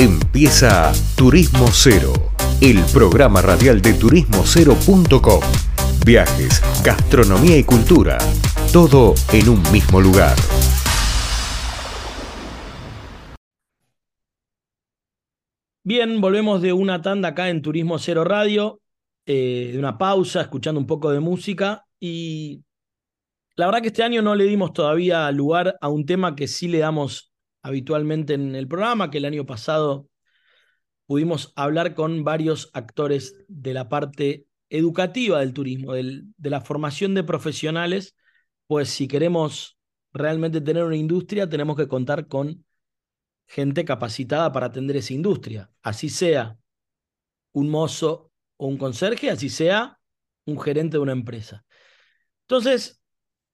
Empieza Turismo Cero, el programa radial de turismocero.com. Viajes, gastronomía y cultura, todo en un mismo lugar. Bien, volvemos de una tanda acá en Turismo Cero Radio, eh, de una pausa, escuchando un poco de música y la verdad que este año no le dimos todavía lugar a un tema que sí le damos habitualmente en el programa, que el año pasado pudimos hablar con varios actores de la parte educativa del turismo, de la formación de profesionales, pues si queremos realmente tener una industria, tenemos que contar con gente capacitada para atender esa industria, así sea un mozo o un conserje, así sea un gerente de una empresa. Entonces,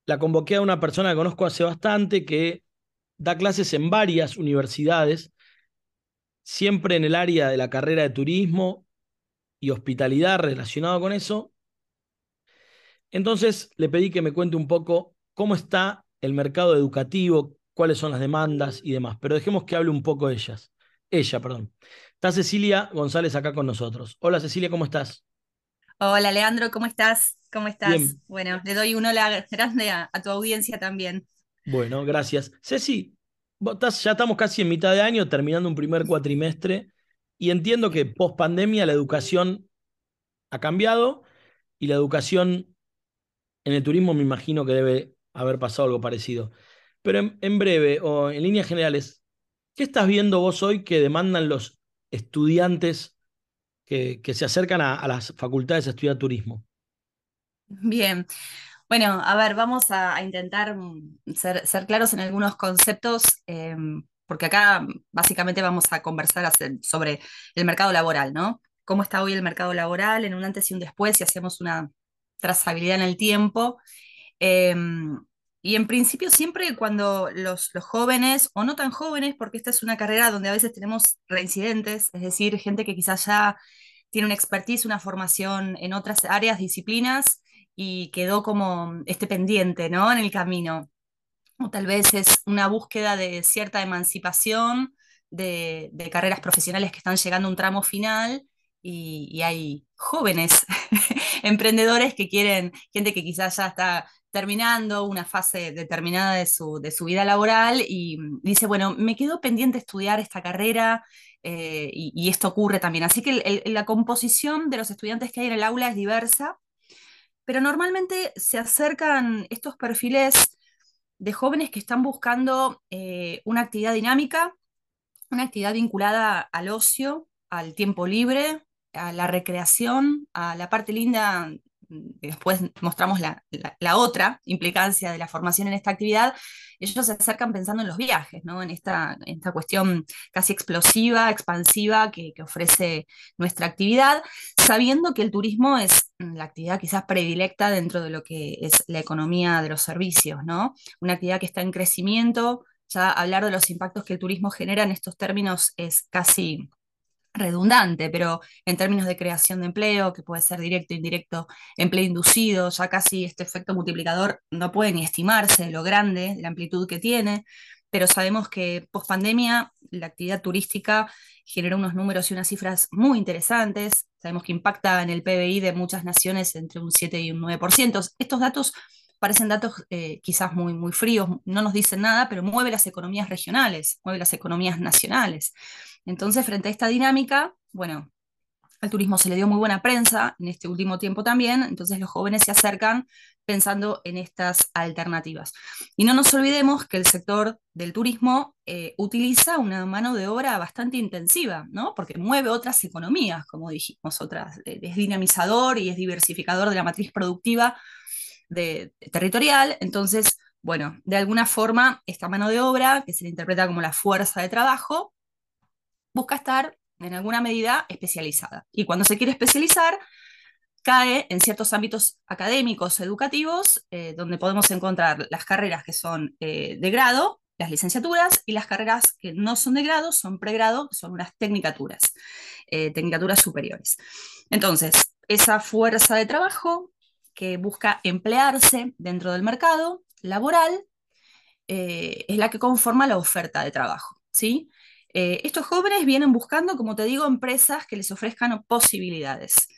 la convoqué a una persona que conozco hace bastante, que da clases en varias universidades, siempre en el área de la carrera de turismo y hospitalidad relacionado con eso. Entonces le pedí que me cuente un poco cómo está el mercado educativo, cuáles son las demandas y demás, pero dejemos que hable un poco de ellas. Ella, perdón. Está Cecilia González acá con nosotros. Hola Cecilia, ¿cómo estás? Hola Leandro, ¿cómo estás? ¿Cómo estás? Bueno, le doy un hola grande a tu audiencia también. Bueno, gracias. Ceci, ya estamos casi en mitad de año, terminando un primer cuatrimestre, y entiendo que post pandemia la educación ha cambiado y la educación en el turismo me imagino que debe haber pasado algo parecido. Pero en, breve o en líneas generales, ¿qué estás viendo vos hoy que demandan los estudiantes que, se acercan a las facultades a estudiar turismo? Bien, bueno, a ver, vamos a, intentar mm, ser, claros en algunos conceptos, em, porque acá básicamente vamos a conversar sobre el mercado laboral, ¿no? ¿Cómo está hoy el mercado laboral en un antes y un después si hacemos una trazabilidad en el tiempo? Em, y en principio siempre cuando los, los, jóvenes, o no tan jóvenes, porque esta es una carrera donde a veces tenemos reincidentes, es decir, gente que quizás ya tiene una expertise, una formación en otras áreas, disciplinas, y quedó como este pendiente, ¿no? En el camino. O tal vez es una búsqueda de cierta emancipación de, carreras profesionales que están llegando a un tramo final y, hay jóvenes emprendedores que quieren, gente que quizás ya está terminando una fase determinada de su, vida laboral y dice, bueno, me quedo pendiente estudiar esta carrera eh, y, esto ocurre también. Así que la composición de los estudiantes que hay en el aula es diversa pero normalmente se acercan estos perfiles de jóvenes que están buscando eh, una actividad dinámica, una actividad vinculada al ocio, al tiempo libre, a la recreación, a la parte linda después mostramos la, otra implicancia de la formación en esta actividad, ellos se acercan pensando en los viajes, ¿no? en, esta, esta cuestión casi explosiva, expansiva que, ofrece nuestra actividad, sabiendo que el turismo es la actividad quizás predilecta dentro de lo que es la economía de los servicios, ¿no? una actividad que está en crecimiento, ya hablar de los impactos que el turismo genera en estos términos es casi redundante, pero en términos de creación de empleo, que puede ser directo, indirecto, empleo inducido, ya casi este efecto multiplicador no puede ni estimarse lo grande, la amplitud que tiene, pero sabemos que post pandemia la actividad turística genera unos números y unas cifras muy interesantes, sabemos que impacta en el PBI de muchas naciones entre un 7 y un 9%. Estos datos parecen datos eh, quizás muy, muy fríos, no nos dicen nada, pero mueve las economías regionales, mueve las economías nacionales. Entonces, frente a esta dinámica, bueno, al turismo se le dio muy buena prensa en este último tiempo también, entonces los jóvenes se acercan pensando en estas alternativas. Y no nos olvidemos que el sector del turismo eh, utiliza una mano de obra bastante intensiva, ¿no? Porque mueve otras economías, como dijimos, otras, eh, es dinamizador y es diversificador de la matriz productiva territorial, entonces, bueno, de alguna forma, esta mano de obra, que se le interpreta como la fuerza de trabajo, busca estar en alguna medida especializada. Y cuando se quiere especializar, cae en ciertos ámbitos académicos, educativos, eh, donde podemos encontrar las carreras que son eh, de grado, las licenciaturas, y las carreras que no son de grado, son pregrado, son unas tecnicaturas, eh, tecnicaturas superiores. Entonces, esa fuerza de trabajo que busca emplearse dentro del mercado laboral, eh, es la que conforma la oferta de trabajo. ¿sí? Eh, estos jóvenes vienen buscando, como te digo, empresas que les ofrezcan posibilidades.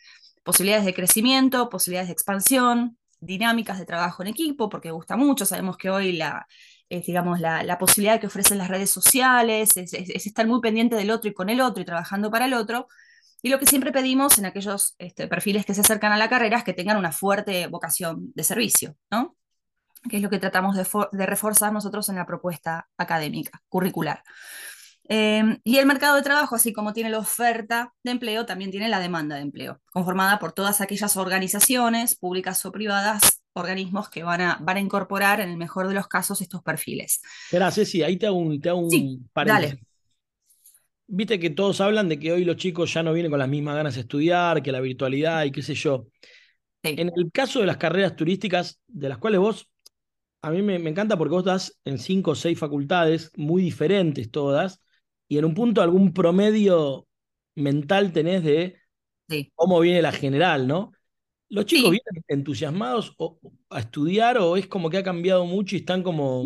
Posibilidades de crecimiento, posibilidades de expansión, dinámicas de trabajo en equipo, porque gusta mucho. Sabemos que hoy la, eh, digamos, la, posibilidad que ofrecen las redes sociales es, estar muy pendiente del otro y con el otro y trabajando para el otro. Y lo que siempre pedimos en aquellos este, perfiles que se acercan a la carrera es que tengan una fuerte vocación de servicio, ¿no? que es lo que tratamos de, de reforzar nosotros en la propuesta académica, curricular. Em, y el mercado de trabajo, así como tiene la oferta de empleo, también tiene la demanda de empleo, conformada por todas aquellas organizaciones, públicas o privadas, organismos que van a, van a incorporar, en el mejor de los casos, estos perfiles. Espera, Ceci, ahí te hago un, te Dale. Viste que todos hablan de que hoy los chicos ya no vienen con las mismas ganas de estudiar, que la virtualidad y qué sé yo. En el caso de las carreras turísticas, de las cuales vos, a mí me, me encanta porque vos das en cinco o seis facultades muy diferentes todas, y en un punto algún promedio mental tenés de cómo viene la general, ¿no? ¿Los chicos vienen entusiasmados a estudiar o es como que ha cambiado mucho y están como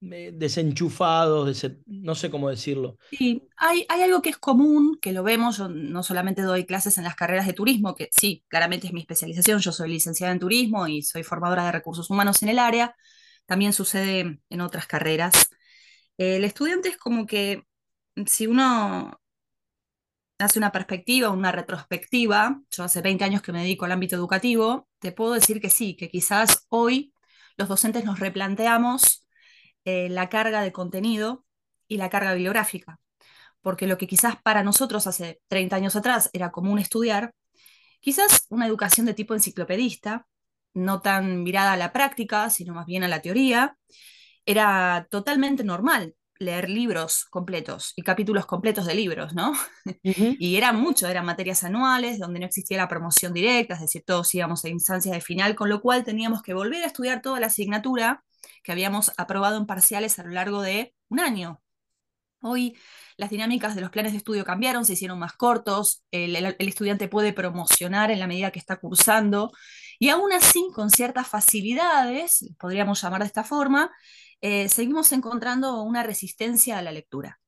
desenchufados, no sé cómo decirlo? Sí, hay, hay, algo que es común, que lo vemos, yo no solamente doy clases en las carreras de turismo, que sí, claramente es mi especialización, yo soy licenciada en turismo y soy formadora de recursos humanos en el área, también sucede en otras carreras. El estudiante es como que si uno hace una perspectiva, una retrospectiva, yo hace 20 años que me dedico al ámbito educativo, te puedo decir que sí, que quizás hoy los docentes nos replanteamos eh, la carga de contenido y la carga bibliográfica, porque lo que quizás para nosotros hace 30 años atrás era común estudiar, quizás una educación de tipo enciclopedista, no tan mirada a la práctica, sino más bien a la teoría, era totalmente normal leer libros completos y capítulos completos de libros, ¿no? y era mucho, eran materias anuales donde no existía la promoción directa, es decir, todos íbamos a instancias de final, con lo cual teníamos que volver a estudiar toda la asignatura que habíamos aprobado en parciales a lo largo de un año. Hoy las dinámicas de los planes de estudio cambiaron, se hicieron más cortos, el, el, estudiante puede promocionar en la medida que está cursando y aún así, con ciertas facilidades, podríamos llamar de esta forma, eh, seguimos encontrando una resistencia a la lectura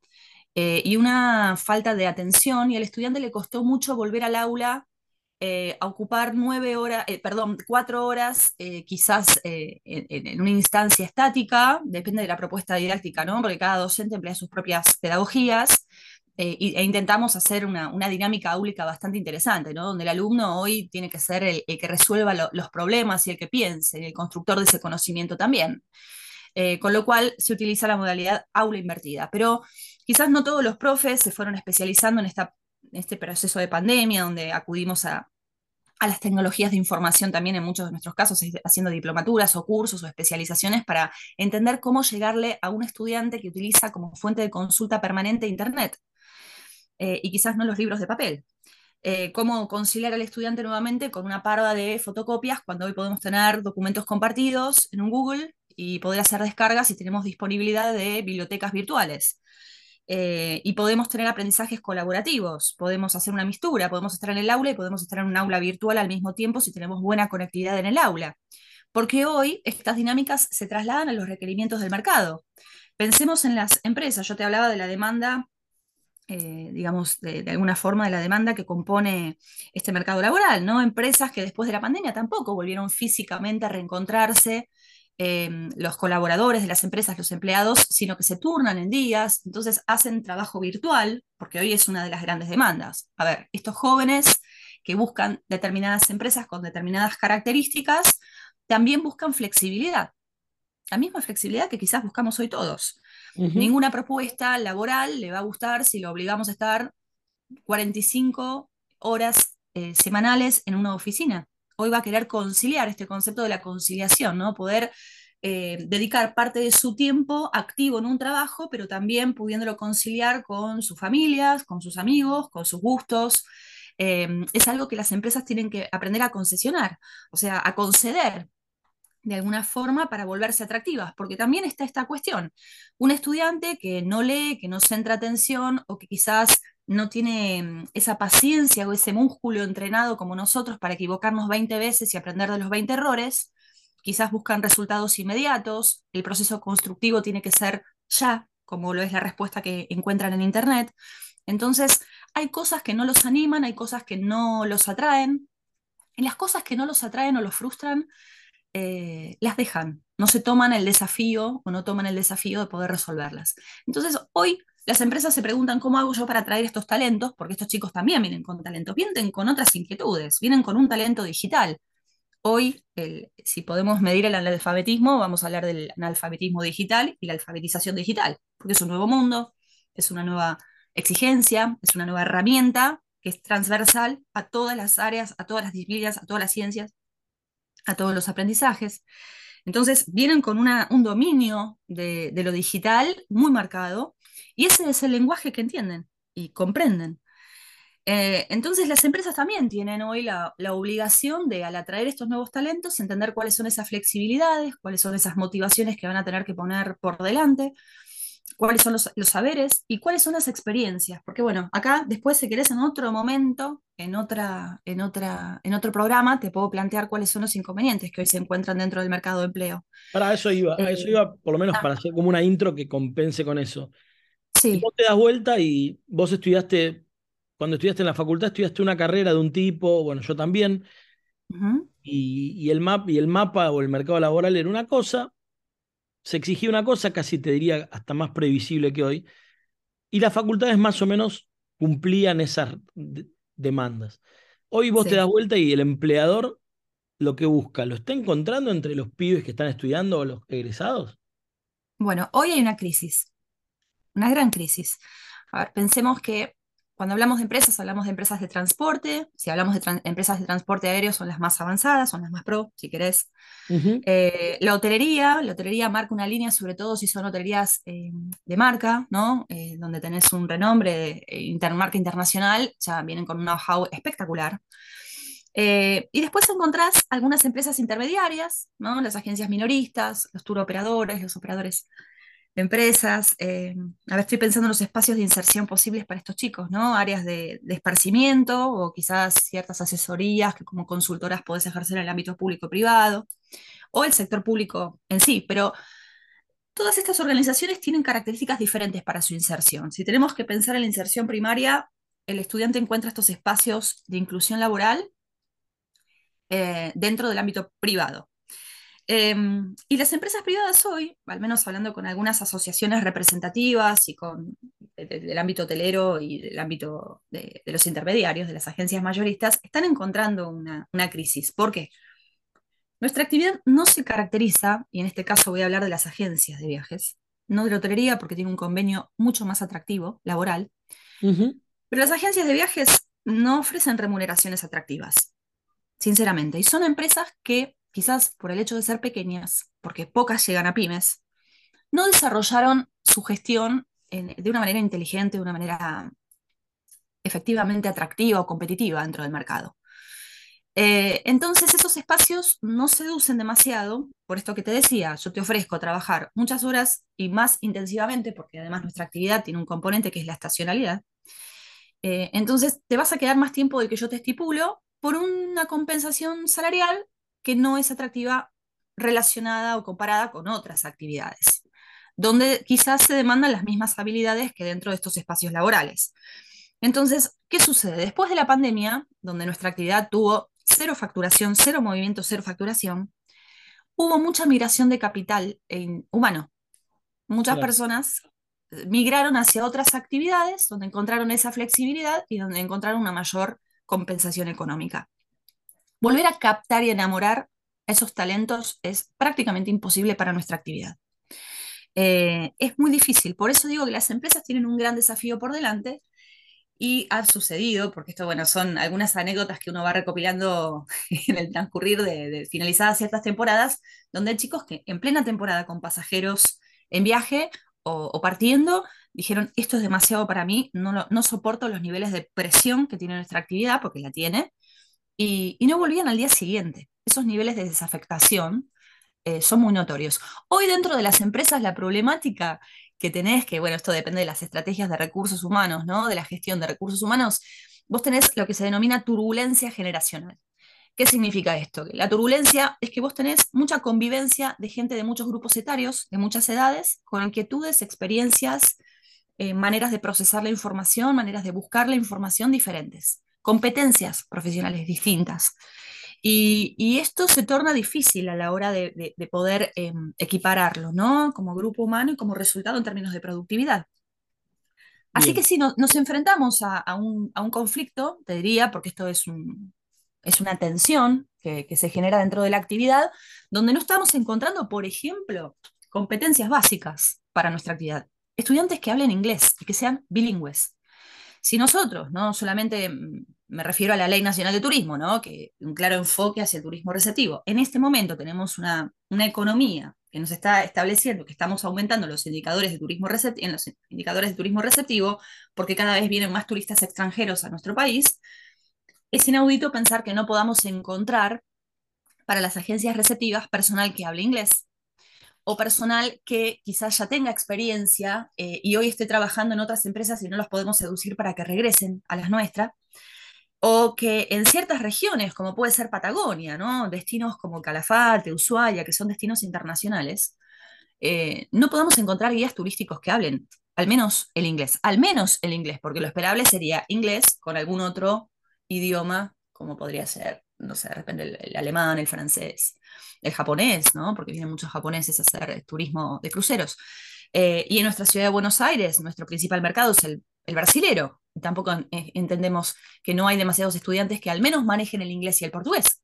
eh, y una falta de atención y al estudiante le costó mucho volver al aula eh, a ocupar nueve horas, perdón, cuatro horas, quizás en, una instancia estática, depende de la propuesta didáctica, ¿no? Porque cada docente emplea sus propias pedagogías. e intentamos hacer una, dinámica áulica bastante interesante, ¿no? donde el alumno hoy tiene que ser el, que resuelva los problemas y el que piense, el constructor de ese conocimiento también. Eh, con lo cual se utiliza la modalidad aula invertida. Pero quizás no todos los profes se fueron especializando en, esta, este proceso de pandemia, donde acudimos a, las tecnologías de información también en muchos de nuestros casos, haciendo diplomaturas o cursos o especializaciones para entender cómo llegarle a un estudiante que utiliza como fuente de consulta permanente Internet eh, y quizás no los libros de papel. Eh, cómo conciliar al estudiante nuevamente con una parda de fotocopias cuando hoy podemos tener documentos compartidos en un Google y poder hacer descargas si tenemos disponibilidad de bibliotecas virtuales. Eh, y podemos tener aprendizajes colaborativos, podemos hacer una mistura, podemos estar en el aula y podemos estar en un aula virtual al mismo tiempo si tenemos buena conectividad en el aula. Porque hoy estas dinámicas se trasladan a los requerimientos del mercado. Pensemos en las empresas, yo te hablaba de la demanda eh, digamos, de, de, alguna forma de la demanda que compone este mercado laboral, ¿no? Empresas que después de la pandemia tampoco volvieron físicamente a reencontrarse Em, los colaboradores de las empresas, los empleados, sino que se turnan en días, entonces hacen trabajo virtual, porque hoy es una de las grandes demandas. A ver, estos jóvenes que buscan determinadas empresas con determinadas características, también buscan flexibilidad. La misma flexibilidad que quizás buscamos hoy todos. Ninguna propuesta laboral le va a gustar si lo obligamos a estar 45 horas eh, semanales en una oficina hoy va a querer conciliar este concepto de la conciliación, ¿no? Poder eh, dedicar parte de su tiempo activo en un trabajo, pero también pudiéndolo conciliar con sus familias, con sus amigos, con sus gustos. Em, es algo que las empresas tienen que aprender a concesionar, o sea, a conceder de alguna forma para volverse atractivas, porque también está esta cuestión. Un estudiante que no lee, que no centra atención o que quizás no tiene mm, esa paciencia o ese músculo entrenado como nosotros para equivocarnos 20 veces y aprender de los 20 errores, quizás buscan resultados inmediatos, el proceso constructivo tiene que ser ya, como lo es la respuesta que encuentran en Internet. Entonces, hay cosas que no los animan, hay cosas que no los atraen, y las cosas que no los atraen o los frustran, eh, las dejan, no se toman el desafío o no toman el desafío de poder resolverlas. Entonces, hoy las empresas se preguntan cómo hago yo para atraer estos talentos, porque estos chicos también vienen con talento, vienen con otras inquietudes, vienen con un talento digital. Hoy, si podemos medir el analfabetismo, vamos a hablar del analfabetismo digital y la alfabetización digital, porque es un nuevo mundo, es una nueva exigencia, es una nueva herramienta que es transversal a todas las áreas, a todas las disciplinas, a todas las ciencias, a todos los aprendizajes. Entonces, vienen con un dominio de, lo digital muy marcado y ese es el lenguaje que entienden y comprenden. Eh, entonces, las empresas también tienen hoy la, la, obligación de, al atraer estos nuevos talentos, entender cuáles son esas flexibilidades, cuáles son esas motivaciones que van a tener que poner por delante, cuáles son los, saberes y cuáles son las experiencias. Porque bueno, acá después si querés en otro momento, en, otra, en, otra, en otro programa, te puedo plantear cuáles son los inconvenientes que hoy se encuentran dentro del mercado de empleo. Para eso iba, a eso eh, iba por lo menos ah. para hacer como una intro que compense con eso. Sí. vos te das vuelta y vos estudiaste, cuando estudiaste en la facultad, estudiaste una carrera de un tipo, bueno, yo también, y, y, el map, y el mapa o el mercado laboral era una cosa, se exigía una cosa, casi te diría hasta más previsible que hoy, y las facultades más o menos cumplían esas demandas. Hoy vos te das vuelta y el empleador lo que busca, ¿lo está encontrando entre los pibes que están estudiando o los egresados? Bueno, hoy hay una crisis, una gran crisis. A ver, pensemos que cuando hablamos de empresas, hablamos de empresas de transporte. Si hablamos de empresas de transporte aéreo, son las más avanzadas, son las más pro, si querés. Eh, la hotelería, la hotelería marca una línea, sobre todo si son hotelerías eh, de marca, ¿no? Eh, donde tenés un renombre de marca internacional, ya vienen con un know-how espectacular. y después encontrás algunas empresas intermediarias, ¿no? las agencias minoristas, los tour operadores, los operadores empresas. Eh, a ver, estoy pensando en los espacios de inserción posibles para estos chicos, ¿no? Áreas de, esparcimiento o quizás ciertas asesorías que como consultoras podés ejercer en el ámbito público-privado o el sector público en sí, pero todas estas organizaciones tienen características diferentes para su inserción. Si tenemos que pensar en la inserción primaria, el estudiante encuentra estos espacios de inclusión laboral eh, dentro del ámbito privado. Em, y las empresas privadas hoy, al menos hablando con algunas asociaciones representativas y con del ámbito hotelero y del ámbito de, los intermediarios, de las agencias mayoristas, están encontrando una, una crisis. ¿Por qué? Nuestra actividad no se caracteriza, y en este caso voy a hablar de las agencias de viajes, no de la hotelería porque tiene un convenio mucho más atractivo, laboral, pero las agencias de viajes no ofrecen remuneraciones atractivas, sinceramente, y son empresas que quizás por el hecho de ser pequeñas, porque pocas llegan a pymes, no desarrollaron su gestión de una manera inteligente, de una manera efectivamente atractiva o competitiva dentro del mercado. Eh, entonces esos espacios no seducen demasiado, por esto que te decía, yo te ofrezco trabajar muchas horas y más intensivamente, porque además nuestra actividad tiene un componente que es la estacionalidad. Eh, entonces te vas a quedar más tiempo del que yo te estipulo por una compensación salarial que no es atractiva relacionada o comparada con otras actividades, donde quizás se demandan las mismas habilidades que dentro de estos espacios laborales. Entonces, ¿qué sucede? Después de la pandemia, donde nuestra actividad tuvo cero facturación, cero movimiento, cero facturación, hubo mucha migración de capital humano. Muchas personas eh, migraron hacia otras actividades donde encontraron esa flexibilidad y donde encontraron una mayor compensación económica volver a captar y enamorar a esos talentos es prácticamente imposible para nuestra actividad. Eh, es muy difícil, por eso digo que las empresas tienen un gran desafío por delante y ha sucedido, porque esto, bueno, son algunas anécdotas que uno va recopilando en el transcurrir de, finalizadas ciertas temporadas, donde hay chicos que en plena temporada con pasajeros en viaje o, partiendo, dijeron, esto es demasiado para mí, no, no soporto los niveles de presión que tiene nuestra actividad, porque la tiene, y, no volvían al día siguiente. Esos niveles de desafectación eh, son muy notorios. Hoy dentro de las empresas la problemática que tenés, que bueno, esto depende de las estrategias de recursos humanos, ¿no? De la gestión de recursos humanos, vos tenés lo que se denomina turbulencia generacional. ¿Qué significa esto? La turbulencia es que vos tenés mucha convivencia de gente de muchos grupos etarios, de muchas edades, con inquietudes, experiencias, eh, maneras de procesar la información, maneras de buscar la información diferentes, competencias profesionales distintas. Y, esto se torna difícil a la hora de, poder em, equipararlo, ¿no? Como grupo humano y como resultado en términos de productividad. Así que sí, nos enfrentamos a, un, conflicto, te diría, porque esto es, es una tensión que, que, se genera dentro de la actividad, donde no estamos encontrando, por ejemplo, competencias básicas para nuestra actividad. Estudiantes que hablen inglés y que sean bilingües. Si nosotros, no solamente mm, me refiero a la Ley Nacional de Turismo, ¿no? que un claro enfoque hacia el turismo receptivo, en este momento tenemos una, una economía que nos está estableciendo que estamos aumentando los indicadores de turismo en los indicadores de turismo receptivo, porque cada vez vienen más turistas extranjeros a nuestro país, es inaudito pensar que no podamos encontrar para las agencias receptivas personal que hable inglés, o personal que quizás ya tenga experiencia eh, y hoy esté trabajando en otras empresas y no los podemos seducir para que regresen a las nuestras, o que en ciertas regiones, como puede ser Patagonia, ¿no? destinos como Calafate, Ushuaia, que son destinos internacionales, eh, no podamos encontrar guías turísticos que hablen al menos el inglés, al menos el inglés, porque lo esperable sería inglés con algún otro idioma, como podría ser no sé, de repente el, alemán, el francés, el japonés, ¿no? Porque vienen muchos japoneses a hacer turismo de cruceros. Eh, y en nuestra ciudad de Buenos Aires, nuestro principal mercado es el, el brasilero. Tampoco eh, entendemos que no hay demasiados estudiantes que al menos manejen el inglés y el portugués.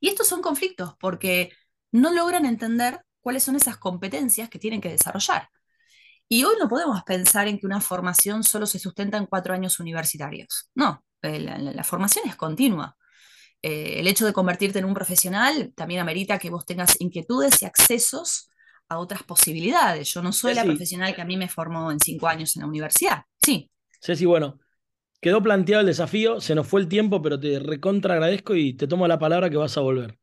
Y estos son conflictos porque no logran entender cuáles son esas competencias que tienen que desarrollar. Y hoy no podemos pensar en que una formación solo se sustenta en cuatro años universitarios. No, eh, la formación es continua. Eh, el hecho de convertirte en un profesional también amerita que vos tengas inquietudes y accesos a otras posibilidades. Yo no soy la profesional que a mí me formó en cinco años en la universidad. Sí. Ceci, bueno, quedó planteado el desafío, se nos fue el tiempo, pero te recontra agradezco y te tomo la palabra que vas a volver.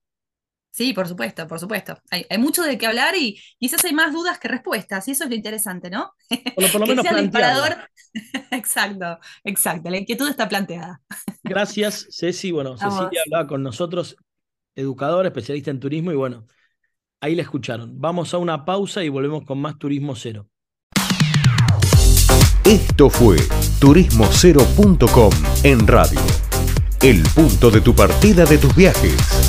Sí, por supuesto, por supuesto. Hay, mucho de qué hablar y quizás hay más dudas que respuestas, y eso es lo interesante, ¿no? Por lo, menos exacto, exacto. La inquietud está planteada. Gracias, Ceci. Bueno, Cecilia hablaba con nosotros, educador, especialista en turismo, y bueno, ahí la escucharon. Vamos a una pausa y volvemos con más Turismo Cero. Esto fue turismocero.com en radio. El punto de tu partida de tus viajes.